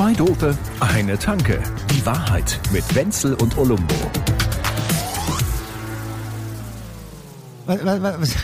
Zwei Dope, eine Tanke. Die Wahrheit mit Wenzel und Olumbo. Was, was, was,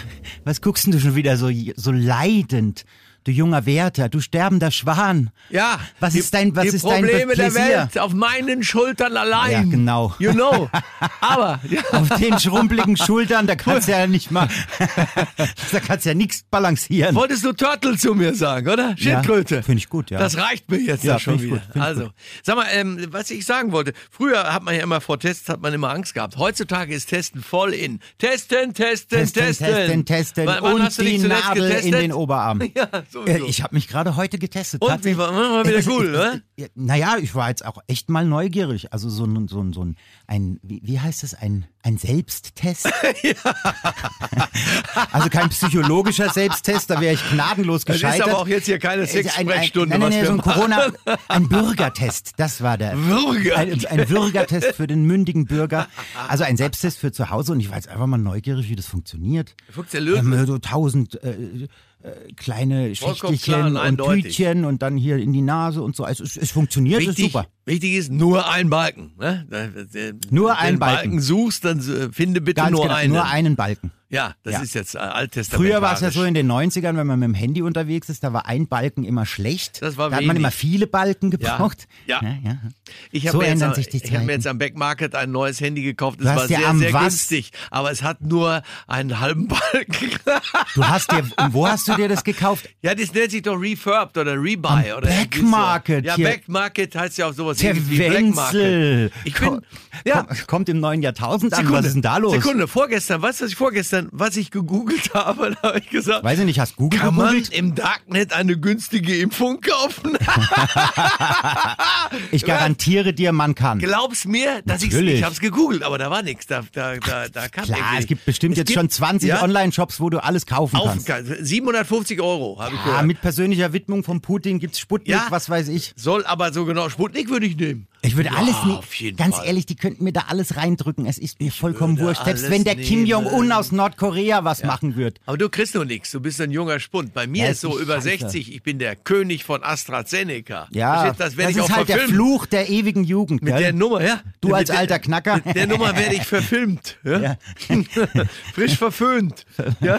was guckst denn du schon wieder so, so leidend? Du junger Werther, du sterbender Schwan. Ja. Was die, ist dein, was ist dein Probleme der? Welt auf meinen Schultern allein. Ja, genau. You know. Aber ja, Auf den schrumpeligen Schultern, da kannst du ja nicht mal, da kannst du ja nichts balancieren. wolltest du Turtle zu mir sagen, oder? Schildkröte. finde ich gut, ja. Das reicht mir jetzt Ja, ja, schon wieder. gut, also, sag mal, ähm, was ich sagen wollte. Früher hat man ja immer vor Tests hat man immer Angst gehabt. Heutzutage ist Testen voll in. Testen, testen, testen. Testen, testen, testen Wann, wann und hast du die Nadel getestet? in den Oberarm. Ja, Äh, sowieso. Ich habe mich gerade heute getestet. Und, wie war- war wieder Es- cool, oder? Ja, Naja, ich war jetzt auch echt mal neugierig. Also so ein, so ein, so ein, ein wie, wie heißt es, ein, ein Selbsttest? also kein psychologischer Selbsttest, da wäre ich gnadenlos Das ist gescheitert. aber auch jetzt hier keine Äh, Sexsprechstunde, nein, nein, nein, so ein. Corona, ein Bürgertest, das war der. Bürger. Ein, ein Bürgertest für den mündigen Bürger. Also ein Selbsttest für zu Hause und ich war jetzt einfach mal neugierig, wie das funktioniert. Funktioniert ja so tausend äh, äh, kleine Vollkommen klar und und eindeutig. Tütchen und dann hier in die Nase und so. Also es, es funktioniert, ist Wichtig, super. Wichtig ist nur ein Balken. Ne? Da- Nur wenn ein du Balken. Balken suchst, dann äh, finde bitte Ganz nur genau, einen. nur einen Balken. Ja, das Ja. ist jetzt äh, alttestamentlich. Früher war es ja so in den 90ern, wenn man mit dem Handy unterwegs ist, da war ein Balken immer schlecht. Das war da hat man wenig. immer viele Balken Ja. gebraucht. Ja. ja. Ich habe So mir, hab mir jetzt am Backmarket ein neues Handy gekauft. Hast war sehr, sehr was? günstig. Aber es hat nur einen halben Balken. Du hast dir, wo hast du dir das gekauft? ja, das nennt sich doch Refurbed oder Rebuy. Am oder. Backmarket Ja. Backmarket heißt ja auch sowas Der ähnliches wie Black Wenzel. Market. Ich bin, ja, komm- kommt im neuen Jahrtausend an. Was ist denn da los? Sekunde, vorgestern, was ich vorgestern, was ich gegoogelt habe, da habe ich gesagt, Weiß ich nicht, hast Google kann man gegoogelt? im Darknet eine günstige Impfung kaufen? Ich garantiere dir, man kann. Glaub's mir, dass Natürlich. ich hab's gegoogelt, aber da war nichts. Da, da, da, da kam Klar, irgendwie- es gibt bestimmt jetzt schon 20 ja, Online-Shops, wo du alles kaufen auf, kannst. 750 Euro, habe ich Ja, gehört. mit persönlicher Widmung von Putin gibt's Sputnik, Ja. was weiß ich. Soll aber so genau, Sputnik würde ich nehmen. Ich würde Ja, alles nehmen. Ganz Fall. ehrlich, die könnten mir da alles reindrücken. Es ist mir vollkommen würde wurscht. Selbst wenn der Kim nehmen. Jong-un aus Nordkorea was machen wird. Aber du kriegst noch nichts, du bist ein junger Spund. Bei mir Ja, ist so über scheiße. 60, ich bin der König von AstraZeneca. Ja, Verstehst du? das ich ist halt der verfilmen. Fluch der ewigen Jugend. Mit gell? der Nummer, ja. Du als der- alter Knacker. Mit der Nummer werde ich verfilmt. Ja? Ja. Frisch verföhnt. Ja?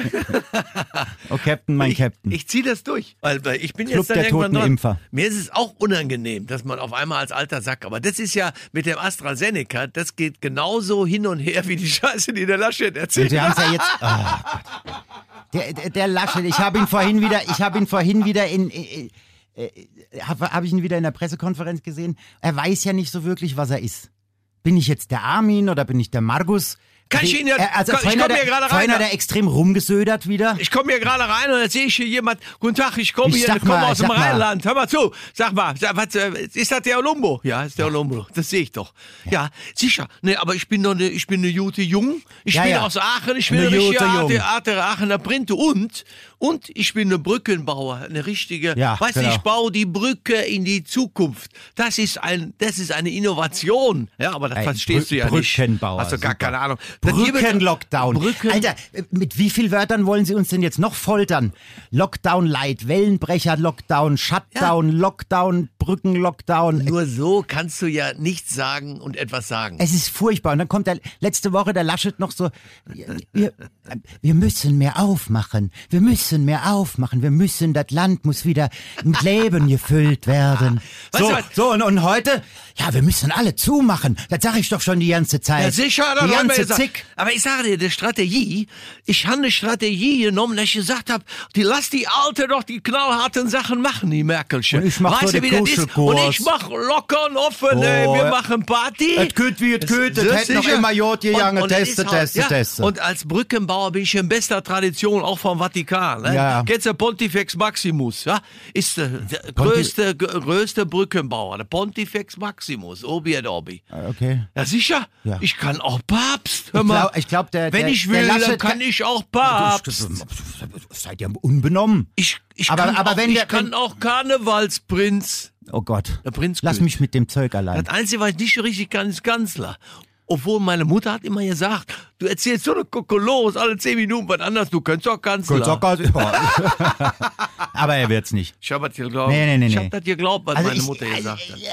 oh, Captain, mein ich, Captain. Ich ziehe das durch. Weil, weil ich bin Club jetzt dann der irgendwann toten dran. Impfer. Mir ist es auch unangenehm, dass man auf einmal als alter Sack, aber das ist ja mit dem AstraZeneca, das geht genauso hin und her wie die Scheiße, die der Laschet erzählt. Sie haben es ja jetzt. Oh Gott. Der, der, der Laschet, ich habe ihn vorhin wieder, ich habe ihn vorhin wieder in. äh, äh, habe hab ich ihn wieder in der Pressekonferenz gesehen. Er weiß ja nicht so wirklich, was er ist. Bin ich jetzt der Armin oder bin ich der Margus? Kann ich Ihnen ja- Er- also ich vorhin komm hat er- hier gerade rein, Vorhin hat da- er extrem rumgesödert wieder. Ich komme hier gerade rein und jetzt sehe ich hier jemand. Guten Tag, ich komme hier, komme aus dem. Rheinland. Hör mal zu. Sag mal, was, äh, ist das der Olumbo? Ja, ist der Olumbo. Das sehe ich doch. Ja, sicher. Nee, aber ich bin doch ne, ich bin eine gute Jung. Ich Ja, bin ja. aus Aachen. Ich bin Eine eine richtige. Arte, Arte, Aachener Printe. Und, und ich bin eine Brückenbauer. Eine richtige. Ja, weißt du, genau. ich baue die Brücke in die Zukunft. Das ist ein, das ist eine Innovation. Ja, aber das Ey, verstehst Brü- du ja nicht. Brückenbauer, Hast du gar super. keine Ahnung. Brückenlockdown. Brücken- Alter, mit wie viel Wörtern wollen Sie uns denn jetzt noch foltern? Lockdown Light, Wellenbrecher Lockdown, Shutdown, Lockdown, Brückenlockdown. Nur so kannst du ja nichts sagen und etwas sagen. Es ist furchtbar. Und dann kommt der letzte Woche der Laschet noch so, wir, wir müssen mehr aufmachen. Wir müssen mehr aufmachen. Wir müssen, das Land muss wieder mit Leben gefüllt werden. So, so und, und heute, ja, wir müssen alle zumachen. Das sage ich doch schon die ganze Zeit. Ja, sicher, die ganze. Zick. Aber ich sage dir, die Strategie, ich habe eine Strategie genommen, dass ich gesagt habe, die lass die Alte doch die knallharten Sachen machen, die Merkelchen. Und ich mach weißt du, wie das ist? Und ich mach locker und offen, Oh, ey, wir ja. machen Party. Et gut wie et gut, et hätt noch immer Jod gegangen, es teste, halt- teste, ja. teste. Und als Brückenbauer bin ich in bester Tradition, auch vom Vatikan. Ne? Ja. Kennst du Pontifex Maximus, ja? Ist der, der größte, größte Brückenbauer, der Pontifex Maximus, Obi et Obi. Okay. Ja, sicher. Ja. Ich kann auch Papst. Hör Ich mal. ich glaub, der- Wenn der- ich der will, dann Laschet kann ich auch Papst. Seid ihr unbenommen? Ich, ich Aber- kann, aber auch, wenn ich der- kann auch Karnevalsprinz. Oh Gott. Der Prinz Lass mich mit dem Zeug allein. Das Einzige, was ich nicht so richtig kann, ist Kanzler. Obwohl meine Mutter hat immer gesagt, du erzählst so eine Kokolos alle zehn Minuten was anderes, du könntest doch Kanzler. Ja. Aber er wird's nicht. Ich hab das geglaubt. Nee, nee, nee, ich nee. hab das geglaubt, was Also meine ich, Mutter äh, gesagt hat. ja,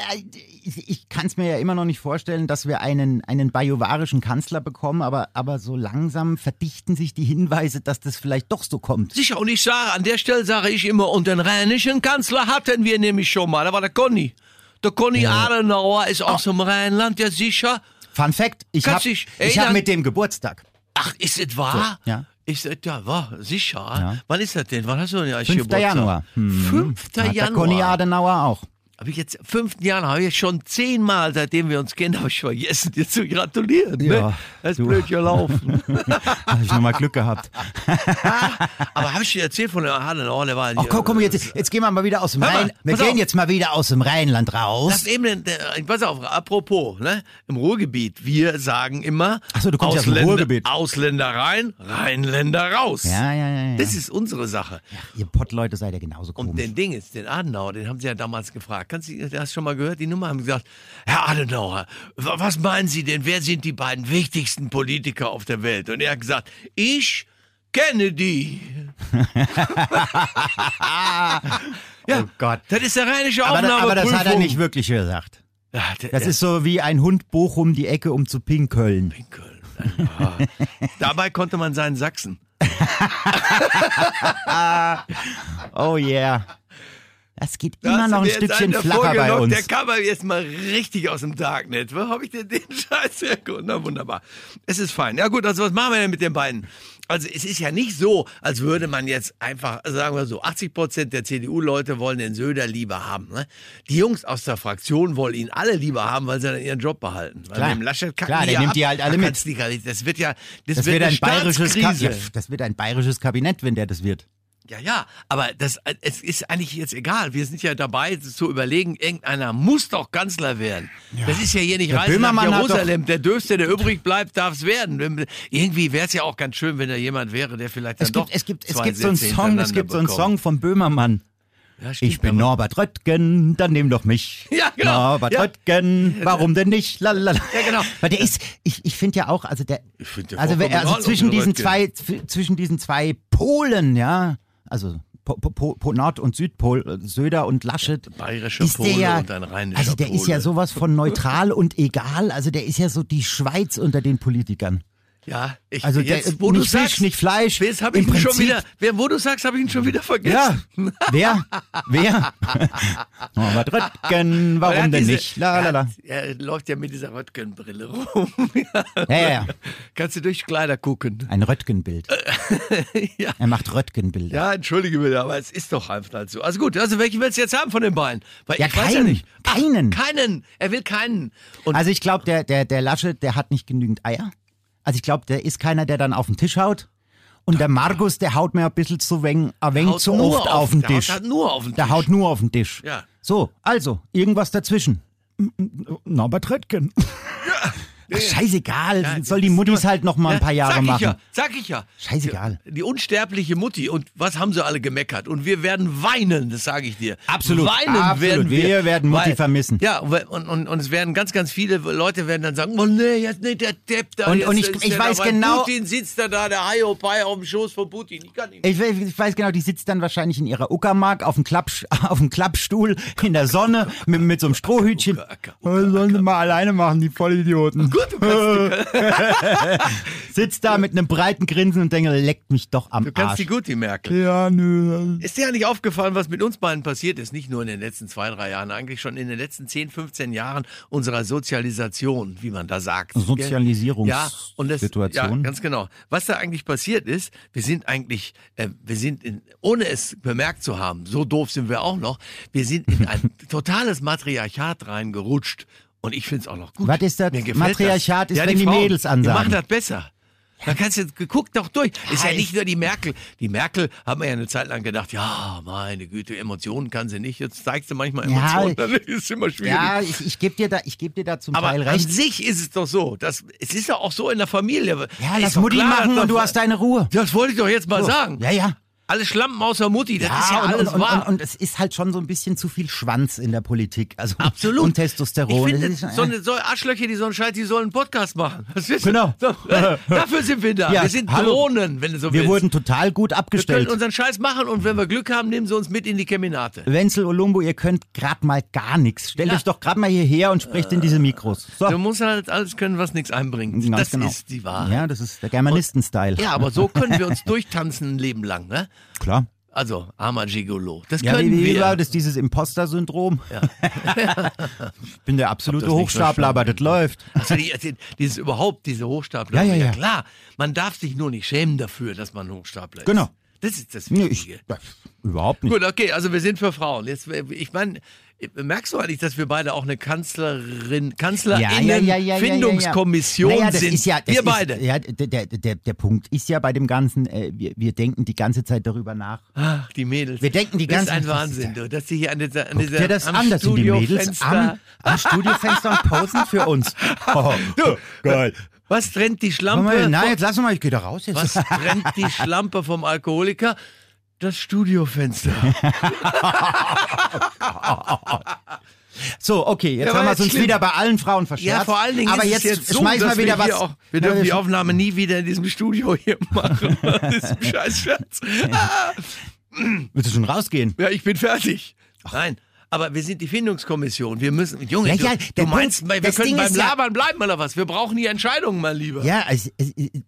ich, ich kann es mir ja immer noch nicht vorstellen, dass wir einen, einen bajuwarischen Kanzler bekommen, aber, aber so langsam verdichten sich die Hinweise, dass das vielleicht doch so kommt. Sicher, und ich sage, an der Stelle sage ich immer, und den rheinischen Kanzler hatten wir nämlich schon mal, da war der Conny. Der Conny Adenauer ist aus dem Rheinland, ja sicher. Fun Fact, ich habe hab mit dem Geburtstag. Ach, ist es wahr? So, ja. Ist es ja wahr? Sicher. Ja. Wann ist das denn? Wann hast du denn eigentlich 5. Geburtstag? Januar. Hm. 5. Hat der Conny Januar. Adenauer auch. Habe ich jetzt, 5. Januar, habe ich jetzt schon zehnmal, seitdem wir uns kennen, habe ich vergessen, dir zu gratulieren. Ne? Ja, Das ist du. blöd gelaufen. Habe ich nochmal Glück gehabt. Aber habe ich dir erzählt von der Adenauer, der war Ach komm, komm, jetzt, jetzt gehen wir mal wieder aus dem Rhein. Wir gehen auf. jetzt mal wieder aus dem Rheinland raus. Das eben, pass auf, apropos, ne, im Ruhrgebiet, wir sagen immer, Ach so, du kommst ja aus dem Ausländer- Ruhrgebiet. Ausländer rein, Rheinländer raus. Ja, ja, ja, ja. Das ist unsere Sache. Ihr Pottleute seid ja genauso Und komisch. den Ding ist, den Adenauer, den haben sie ja damals gefragt. Kannst du, hast du schon mal gehört? Die Nummer haben gesagt, Herr Adenauer, wa- was meinen Sie denn? Wer sind die beiden wichtigsten Politiker auf der Welt? Und er hat gesagt, ich kenne die. ja, Oh Gott. das ist der rheinische aber, da- aber das hat er Aufnahmeprüfung. nicht wirklich gesagt. Ja, der, Das der- ist so wie ein Hund Bochum die Ecke um zu pinkeln. in Köln. Ja. Dabei konnte man seinen Sachsen. Oh yeah. Das geht immer noch ein Stückchen flacher bei uns. Der kam aber jetzt mal richtig aus dem Darknet. Wo habe ich denn den Scheiß hergeholt? Na wunderbar. Es ist fein. Ja gut, also was machen wir denn mit den beiden? Also es ist ja nicht so, als würde man jetzt einfach, also sagen wir so, 80 Prozent der CDU-Leute wollen den Söder lieber haben. Ne? Die Jungs aus der Fraktion wollen ihn alle lieber haben, weil sie dann ihren Job behalten. Weil Klar. dem Laschet Klar, der nimmt ab. die halt alle mit. nicht- Das wird ja, das, Das wird wird ein bayerisches Ka Staatskrise. ja, das wird ein bayerisches Kabinett, wenn der das wird. Ja, ja, aber das, äh, es ist eigentlich jetzt egal. Wir sind ja dabei zu überlegen, irgendeiner muss doch Kanzler werden. Das ist ja hier nicht Der Reise nach Jerusalem. Der Dürfste, der übrig bleibt, darf es werden. Irgendwie wäre es ja auch ganz schön, wenn da jemand wäre, der vielleicht dann Es doch gibt, es gibt, es gibt so einen Song, es gibt so einen. Song von Böhmermann. Ja, stimmt, Ich bin Norbert Röttgen, dann nimm doch mich. Ja, genau. Norbert Ja. Röttgen, warum denn nicht? Lalala. Ja, genau. Weil der ist, ich, ich finde ja auch, also der, also, also zwischen diesen Röttgen. zwei, zw- zwischen diesen zwei Polen, ja, also po, po, po, Nord- und Südpol, äh, Söder und Laschet. bayerischer ist der Pole ja, und ein rheinischer Also der ist ja Pole. sowas von neutral und egal, also der ist ja so die Schweiz unter den Politikern. Ja, ich, Also der, jetzt, wo du nicht Fisch, sagst, nicht Fleisch. Jetzt habe ich ihn schon wieder, wer, wo du sagst, habe ich ihn schon wieder vergessen. Ja, wer? Wer? Norbert Röttgen, warum denn diese- nicht? La, la, la. Er, läuft ja mit dieser Röttgen-Brille rum. Ja, ja, ja. Kannst du durch Kleider gucken. Ein Röttgenbild. ja. Er macht Röttgenbilder. ja, entschuldige bitte, aber es ist doch einfach halt so. Also gut, also welchen willst du jetzt haben von den beiden? Weil Ja, ich weiß ja keinen. nicht. Ach, Keinen. keinen. Er will keinen. Und Also ich glaube, der, der, der Laschet, der hat nicht genügend Eier. Also ich glaube, der ist keiner, der dann auf den Tisch haut. Und der Markus, der haut mir ein bisschen zu, weng, ein wenig zu oft auf den der haut Tisch. halt nur auf den Der Tisch. haut nur auf den Tisch. Ja. So, also, irgendwas dazwischen. Norbert Röttgen. Ach, scheißegal, Ja, soll die Muttis halt noch mal ein paar Jahre sag ich machen. Ja, sag ich ja. Scheißegal. Die unsterbliche Mutti. Und was haben sie alle gemeckert? Und wir werden weinen, das sage ich dir. Absolut, Weinen absolut. werden wir. Wir werden Mutti vermissen. Ja, und, und, und es werden ganz, ganz viele Leute werden dann sagen, oh nee, jetzt nicht der Depp da. Und- jetzt und ich- ich der weiß genau- Putin sitzt da da, der Haiopai auf dem Schoß von Putin. Ich kann nicht. Ich, ich weiß genau, die sitzt dann wahrscheinlich in ihrer Uckermark auf dem, Klappsch, auf dem Klappstuhl in der Sonne mit, mit so einem Strohhütchen. Oh, sollen sie mal alleine machen, die Vollidioten. Gut, du kannst, du, Sitzt da mit einem breiten Grinsen und denke, leckt mich doch am du kannst Arsch. die gut, die Merkel. ja, nö. Ist dir ja nicht aufgefallen, was mit uns beiden passiert ist? Nicht nur in den letzten zwei, drei Jahren, eigentlich schon in den letzten 10, 15 Jahren unserer Sozialisation, wie man da sagt. Sozialisierungs- ja, und das, Situation. Ja, ganz genau. Was da eigentlich passiert ist, wir sind eigentlich, äh, wir sind, in, ohne es bemerkt zu haben, so doof sind wir auch noch, wir sind in ein totales Matriarchat reingerutscht. Und ich finde es auch noch gut. Was ist das? Matriarchat das. ist, wenn die Frauen, Mädels Die ansagen. machen das besser. Da kannst du, guck doch durch. Ist ja Ja, nicht ich- nur die Merkel. Die Merkel haben wir ja eine Zeit lang gedacht, ja, meine Güte, Emotionen kann sie nicht. Jetzt zeigst du manchmal Ja, Emotionen, dann ist es immer schwierig. Ja, ich, ich gebe dir, da, ich dir da zum Aber Teil an recht. sich ist es doch so. Das, es ist doch auch so in der Familie. Ja, lass Mutti klar, machen und du hast deine Ruhe. Das wollte ich doch jetzt mal sagen. Ja, ja. Alles Schlampen außer Mutti, das ist ja und, alles und, wahr. Und, und, es ist halt schon so ein bisschen zu viel Schwanz in der Politik. Also, Absolut. Und Testosteron. Ich finde, so, eine, so Arschlöcher, die so einen Scheiß, die sollen einen Podcast machen. Genau. So, dafür sind wir da. Ja, wir sind hallo. Drohnen, wenn du so wir willst. wurden total gut wir können abgestellt. unseren Scheiß machen und wenn wir Glück haben, nehmen sie uns mit in die Keminate. Wenzel Olumbo, ihr könnt grad mal gar nichts. Stellt Ja. euch doch grad mal hierher und sprecht in diese Mikros. So. Du musst halt alles können, was nichts einbringt. Ganz das genau. ist die Wahrheit. Ja, das ist der Germanisten-Style. Ja, aber so können wir uns durchtanzen ein Leben lang, ne? Klar. Also, armer Gigolo. Das Ja, können wie, wie wir. das, dieses Imposter-Syndrom? ich bin der absolute Hochstapler, aber das läuft. Also die, die, dieses überhaupt, diese Hochstapler. Ja, ja, ja. klar. Man darf sich nur nicht schämen dafür, dass man Hochstapler ist. Genau. Das ist das Nee, ich, Wichtige. das, überhaupt nicht. Gut, okay, also wir sind für Frauen. Jetzt, ich meine, merkst du eigentlich, dass wir beide auch eine Kanzlerin, Kanzlerinnen-Findungskommission sind? Ja, wir ist, beide. Ja, der, der, der, Punkt ist ja bei dem Ganzen, äh, wir, wir denken die ganze Zeit darüber nach. Ach, die Mädels. Wir denken die ganze Das ist ein Zeit, Wahnsinn, du, dass die hier an dieser, an dieser das am an, das sind die Mädels am, Studiofenster- am Studiofenster und posen für uns. Oh, Du, geil. Was trennt die Schlampe? mal, nein, vom- jetzt lass mal, ich gehe da raus jetzt. Was trennt die Schlampe vom Alkoholiker? Das Studiofenster. So, okay, jetzt Ja, haben wir jetzt uns schlimm. wieder bei allen Frauen verscherzt. Ja, vor allen Dingen aber ist jetzt, es jetzt so, schmeiß dass mal wieder wir, was. auch, wir dürfen die Aufnahme nie wieder in diesem Studio hier machen. Das ist ein scheiß Scherz. Willst du schon rausgehen? Ja, ich bin fertig. Nein. Aber wir sind die Findungskommission. Wir müssen, Junge, Ja, du, ja, der du meinst, wir können Ding beim ist ja- Labern bleiben oder was? Wir brauchen die Entscheidungen, mein Lieber. Ja, also,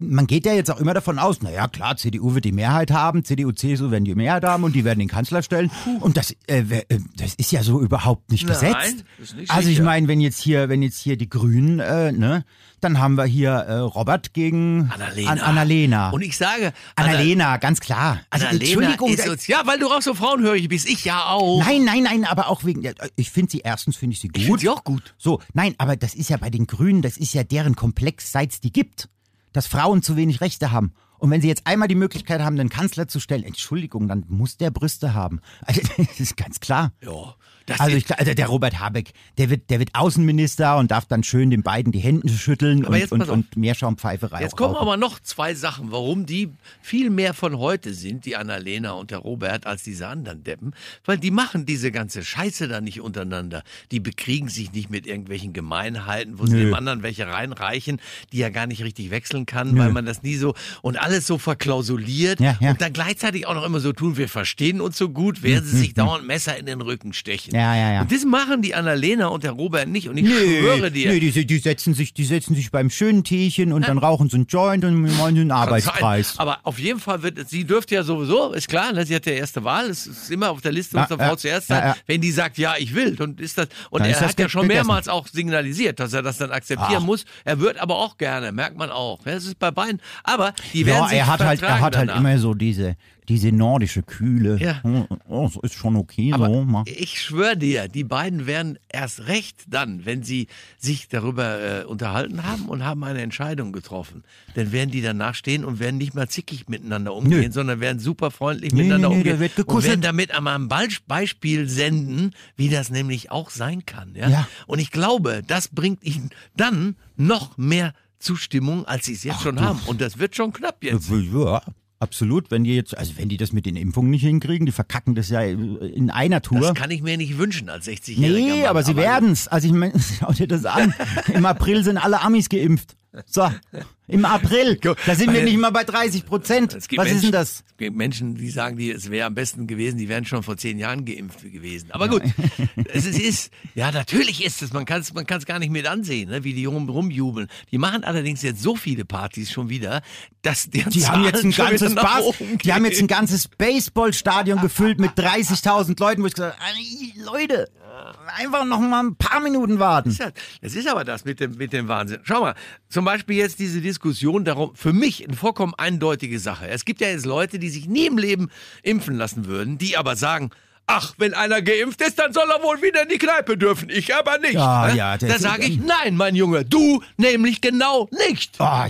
man geht ja jetzt auch immer davon aus, naja, klar, CDU wird die Mehrheit haben, CDU, CSU werden die Mehrheit haben und die werden den Kanzler stellen. Und das, äh, äh, das ist ja so überhaupt nicht Nein, gesetzt. ist nicht also ich meine, wenn jetzt hier, wenn jetzt hier die Grünen, äh, ne, dann haben wir hier äh, Robert gegen Annalena. An Annalena. Und ich sage, Anna- Annalena, ganz klar. Also, Annalena Entschuldigung, ist uns, ja, weil du auch so frauenhörig bist. Ich ja auch. Nein, nein, nein, aber auch wegen. ja, Ich finde sie erstens finde ich sie gut. Ich finde sie auch gut. So, nein, aber das ist ja bei den Grünen, das ist ja deren Komplex, seit es die gibt, dass Frauen zu wenig Rechte haben. Und wenn sie jetzt einmal die Möglichkeit haben, einen Kanzler zu stellen, Entschuldigung, dann muss der Brüste haben. Also, das ist ganz klar. Ja, das Also, ich, also der Robert Habeck, der wird, der wird Außenminister und darf dann schön den beiden die Hände schütteln Aber und, jetzt und, Meerschaumpfeife Jetzt auch kommen aber noch zwei Sachen, warum die viel mehr von heute sind, die Annalena und der Robert, als diese anderen Deppen. Weil die machen diese ganze Scheiße da nicht untereinander. Die bekriegen sich nicht mit irgendwelchen Gemeinheiten, wo sie Nö. dem anderen welche reinreichen, die er gar nicht richtig wechseln kann, weil man das nie so und alles so verklausuliert Ja, ja. und dann gleichzeitig auch noch immer so tun, wir verstehen uns so gut, während sie sich dauernd Messer in den Rücken stechen. Ja, ja, ja. Und das machen die Annalena und der Robert nicht. Und ich Nee, schwöre dir. nee die, die, setzen sich, die setzen sich beim schönen Teechen und dann rauchen sie einen Joint und machen einen Arbeitspreis. Aber auf jeden Fall wird sie dürfte ja sowieso, ist klar, ne, sie hat ja erste Wahl, es ist immer auf der Liste Ja, unserer ja, Frau zuerst ja, sein. ja. Wenn die sagt, ja, ich will, dann ist das, und Dann er hat ja schon mehrmals auch signalisiert, dass er das dann akzeptieren Ach. muss. Er wird aber auch gerne, merkt man auch. Ja, Das ist bei beiden. Aber die werden Ja, sich er hat halt, er hat halt danach. immer so diese, diese nordische Kühle. Ja. Oh, so ist schon okay, Aber so. ma. ich schwöre dir, die beiden werden erst recht dann, wenn sie sich darüber äh, unterhalten haben und haben eine Entscheidung getroffen, dann werden die danach stehen und werden nicht mal zickig miteinander umgehen, Nö. sondern werden super freundlich Nee, miteinander nee, nee, umgehen und werden damit einmal ein Beispiel senden, wie das nämlich auch sein kann. Ja? Ja. Und ich glaube, das bringt ihnen dann noch mehr Zustimmung, als sie es jetzt schon haben. Und das wird schon knapp jetzt. Ja, absolut. Wenn die jetzt, also wenn die das mit den Impfungen nicht hinkriegen, die verkacken das ja in einer Tour. Das kann ich mir nicht wünschen als 60-Jähriger. Nee, Mann. aber sie werden's. Also ich meine, schau dir das an. Im April sind alle Amis geimpft. So, im April. Da sind wir nicht mal bei 30 Prozent. Was gibt ist Menschen, denn das? Es gibt Menschen, die sagen, die, es wäre am besten gewesen, die wären schon vor zehn Jahren geimpft gewesen. Aber gut, es ist, ja, natürlich ist es, man kann es man kann's gar nicht mit ansehen, ne, wie die rum, rumjubeln. Die machen allerdings jetzt so viele Partys schon wieder, dass deren Die haben jetzt ein ganzes Bas die haben jetzt ein ganzes Baseballstadion gefüllt mit 30.000 Leuten, wo ich gesagt habe, "Ey, Leute, einfach noch mal ein paar Minuten warten. Das ist, aber das mit dem, mit dem Wahnsinn. Schau mal, zum Beispiel jetzt diese Diskussion darum, für mich eine vollkommen eindeutige Sache. Es gibt ja jetzt Leute, die sich nie im Leben impfen lassen würden, die aber sagen, ach, wenn einer geimpft ist, dann soll er wohl wieder in die Kneipe dürfen, ich aber nicht. Ja, Ne? ja, da sage ich, nein, mein Junge, du nämlich genau nicht. Oh,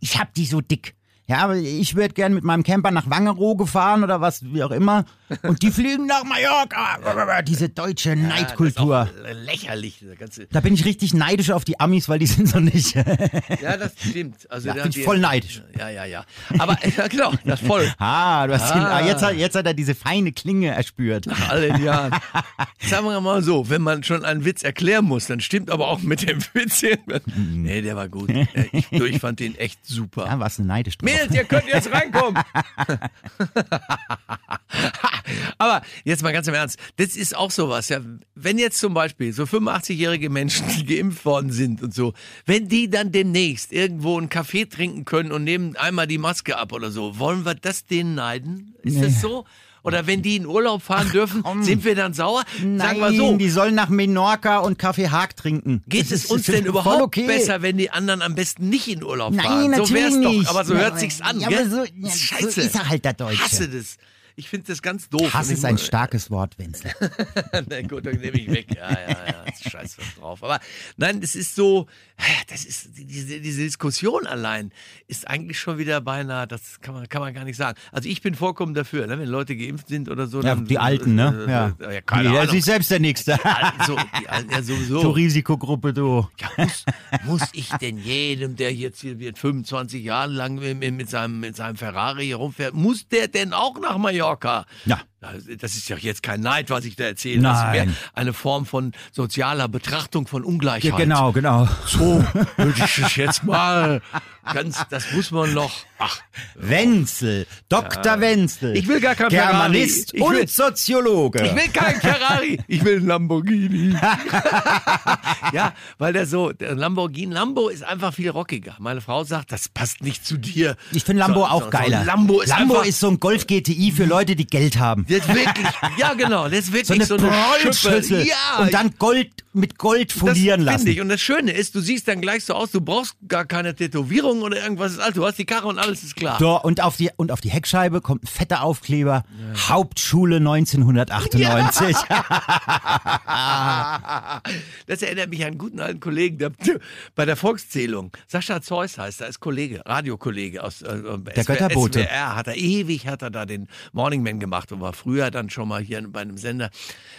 ich hab die so dick. Ja, aber ich würde gern mit meinem Camper nach Wangerooge fahren oder was, wie auch immer. Und die fliegen nach Mallorca. Diese deutsche Neidkultur. Ist auch lächerlich. Da bin ich richtig neidisch auf die Amis, weil die sind so nicht. Ja, das stimmt. Also Ja, da- bin ich voll neidisch. Ja, ja, ja. Aber ja, genau, das voll. Ah, du hast Ah. ah, jetzt, hat, jetzt hat er diese feine Klinge erspürt. Nach all den Jahren. Sagen wir mal so, wenn man schon einen Witz erklären muss, dann stimmt aber auch mit dem Witz. Nee, der war gut. Ich, ich fand den echt super. Da warst du neidisch drauf. Mädels, ihr könnt jetzt reinkommen. Aber jetzt mal ganz im Ernst, das ist auch sowas, ja. Wenn jetzt zum Beispiel so 85-jährige Menschen, die geimpft worden sind und so, wenn die dann demnächst irgendwo einen Kaffee trinken können und nehmen einmal die Maske ab oder so, wollen wir das denen neiden? Ist Nee. das so? Oder wenn die in Urlaub fahren dürfen, komm. sind wir dann sauer? Nein, Sagen wir so. die sollen nach Menorca und Kaffee Haag trinken. Geht es uns denn überhaupt okay. besser, wenn die anderen am besten nicht in Urlaub Nein, fahren? so natürlich wär's nicht. doch, aber so Ja, hört sich's an, ja, gell? aber so- ja, so Scheiße. ist er halt der Deutsche. Hasse das. Ich finde das ganz doof. Hass ich ist ein starkes Wort, Wenzel. Na gut, dann nehme ich weg. Ja, ja, ja, scheiß was drauf. Aber nein, das ist so, das ist, diese, diese Diskussion allein ist eigentlich schon wieder beinahe, das kann man, kann man gar nicht sagen. Also ich bin vollkommen dafür, ne, wenn Leute geimpft sind oder so. Ja, dann, die Alten, ne? Ja. Ja, keine Jeder Ahnung. sich selbst der Nächste. Die Alten, so, die Alten ja sowieso. So Risikogruppe, du. Ja, muss, muss ich denn jedem, der jetzt hier wird 25 Jahre lang mit, mit, seinem, mit seinem Ferrari hier rumfährt, muss der denn auch nach Mallorca? Ja. Das ist ja jetzt kein Neid, was ich da erzähle. Das ist Nein. mehr eine Form von sozialer Betrachtung von Ungleichheit. Ja, genau, genau. So würde ich es jetzt mal ganz, das muss man noch. Ach, Wenzel, Dr. Wenzel. Ich will gar kein Germanist Ferrari. Ich will- und Soziologe. ich will keinen Ferrari, ich will einen Lamborghini. ja, weil der so, der Lamborghini, Lambo ist einfach viel rockiger. Meine Frau sagt, das passt nicht zu dir. Ich finde Lambo So- auch so- so geiler. ein Lambo ist Lambo ist so ein Golf GTI für Leute, die Geld haben. Der ist wirklich, ja genau, der ist So wirklich eine so eine. Schippe. Ja, und dann Gold mit Gold folieren das lassen. Ich. Und das Schöne ist, du siehst dann gleich so aus, du brauchst gar keine Tätowierung oder irgendwas. Also, du hast die Karre und alles ist klar. So, und auf die, und auf die Heckscheibe kommt ein fetter Aufkleber. Hauptschule 1998. Das erinnert mich an einen guten alten Kollegen, der bei der Volkszählung, Sascha Zeus heißt er, ist Kollege, Radiokollege aus äh, der Götterbote. SWR hat er ewig, hat er da den Morning Man gemacht und war früher dann schon mal hier bei einem Sender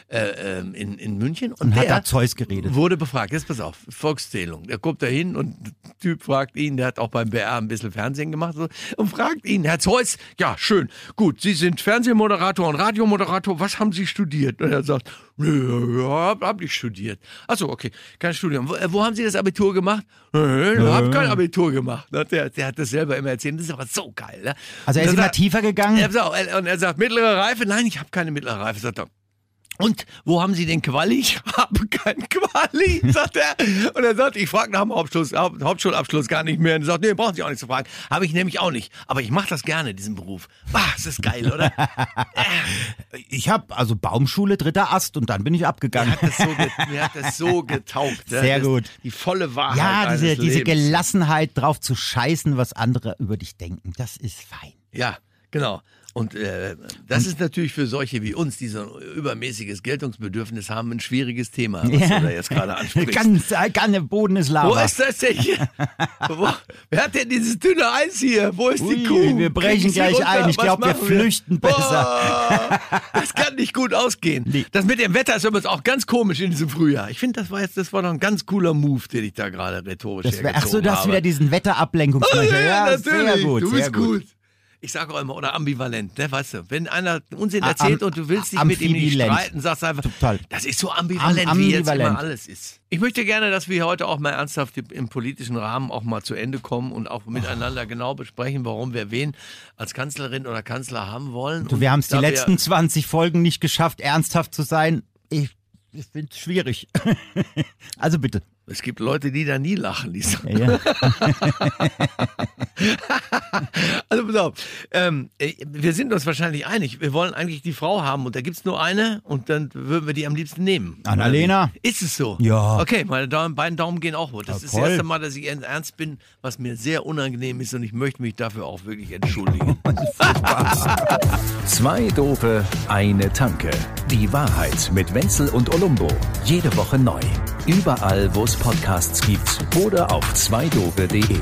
äh, ähm, in, in München. Und, Und hat der da Zeus geredet. Wurde befragt, jetzt pass auf, Volkszählung. Der kommt da hin und ein Typ fragt ihn, der hat auch beim BR ein bisschen Fernsehen gemacht und fragt ihn, Herr Zeus, ja schön, gut, Sie sind Fernsehmoderator und Radiomoderator, was haben Sie studiert? Und er sagt, ja, hab, hab nicht studiert. Achso, okay, kein Studium. Wo, äh, wo haben Sie das Abitur gemacht? Nö, hab kein Abitur gemacht. Na, Der, der hat das selber immer erzählt, das ist aber so geil. Ne? Also er ist immer sagt- tiefer gegangen. er- und er sagt, mittlere Reife? Nein, ich habe keine mittlere Reife, sagt er. Und wo haben Sie den Quali? Ich habe keinen Quali, sagt er. Und er sagt, ich frage nach dem Hauptschluss, Haupt, Hauptschulabschluss gar nicht mehr. Und er sagt, nee, brauchen Sie auch nicht zu fragen. Habe ich nämlich auch nicht. Aber ich mache das gerne, diesen Beruf. Ah, ist das geil, oder? Ich habe also Baumschule, dritter Ast und dann bin ich Mir abgegangen. hat das so, ge mir hat das so getaugt. ne? Sehr das, gut. Die volle Wahrheit Ja, diese, diese. Gelassenheit drauf zu scheißen, was andere über dich denken, das ist fein. Ja, genau. Und äh, das ist natürlich für solche wie uns, die so ein übermäßiges Geltungsbedürfnis haben, ein schwieriges Thema, was du da jetzt gerade ansprichst. Ganz, äh, ganz der Boden ist Lava. Wo ist das denn hier? Wo, wer hat denn dieses dünne Eis hier? Wo ist die Ui, Kuh? wir brechen gleich runter? ein. Ich Was glaub, wir flüchten besser. Boah, das kann nicht gut ausgehen. Das mit dem Wetter ist übrigens auch ganz komisch in diesem Frühjahr. Ich finde, das war jetzt, das war doch ein ganz cooler Move, den ich da gerade rhetorisch Das wär, ach so, du hast wieder diesen Wetterablenkungsmanöver. ja, ja, natürlich. sehr gut, du sehr bist gut. gut. Ich sage auch immer, oder ambivalent, ne, weißt du, wenn einer Unsinn A- erzählt am- und du willst dich mit ihm nicht ambivalent. streiten, sagst du einfach, Total. das ist so ambivalent, Am- wie jetzt ambivalent. immer alles ist. Ich möchte gerne, dass wir heute auch mal ernsthaft im politischen Rahmen auch mal zu Ende kommen und auch miteinander genau besprechen, warum wir wen als Kanzlerin oder Kanzler haben wollen. Du, wir haben es die letzten 20 Folgen nicht geschafft, ernsthaft zu sein. Ich, ich finde es schwierig. also bitte. Es gibt Leute, die da nie lachen, die sagen, ja. Also pass auf, ähm, äh, wir sind uns wahrscheinlich einig. Wir wollen eigentlich die Frau haben und da gibt's nur eine und dann würden wir die am liebsten nehmen. Annalena? Ist es so? Ja. Okay, meine Daumen, beiden Daumen gehen auch hoch. Das Ja, ist das erste Mal, dass ich ernst bin, was mir sehr unangenehm ist und ich möchte mich dafür auch wirklich entschuldigen. Zwei Dope, eine Tanke. Die Wahrheit mit Wenzel und Olumbo. Jede Woche neu. Überall, wo es Podcasts gibt oder auf zweidope.de.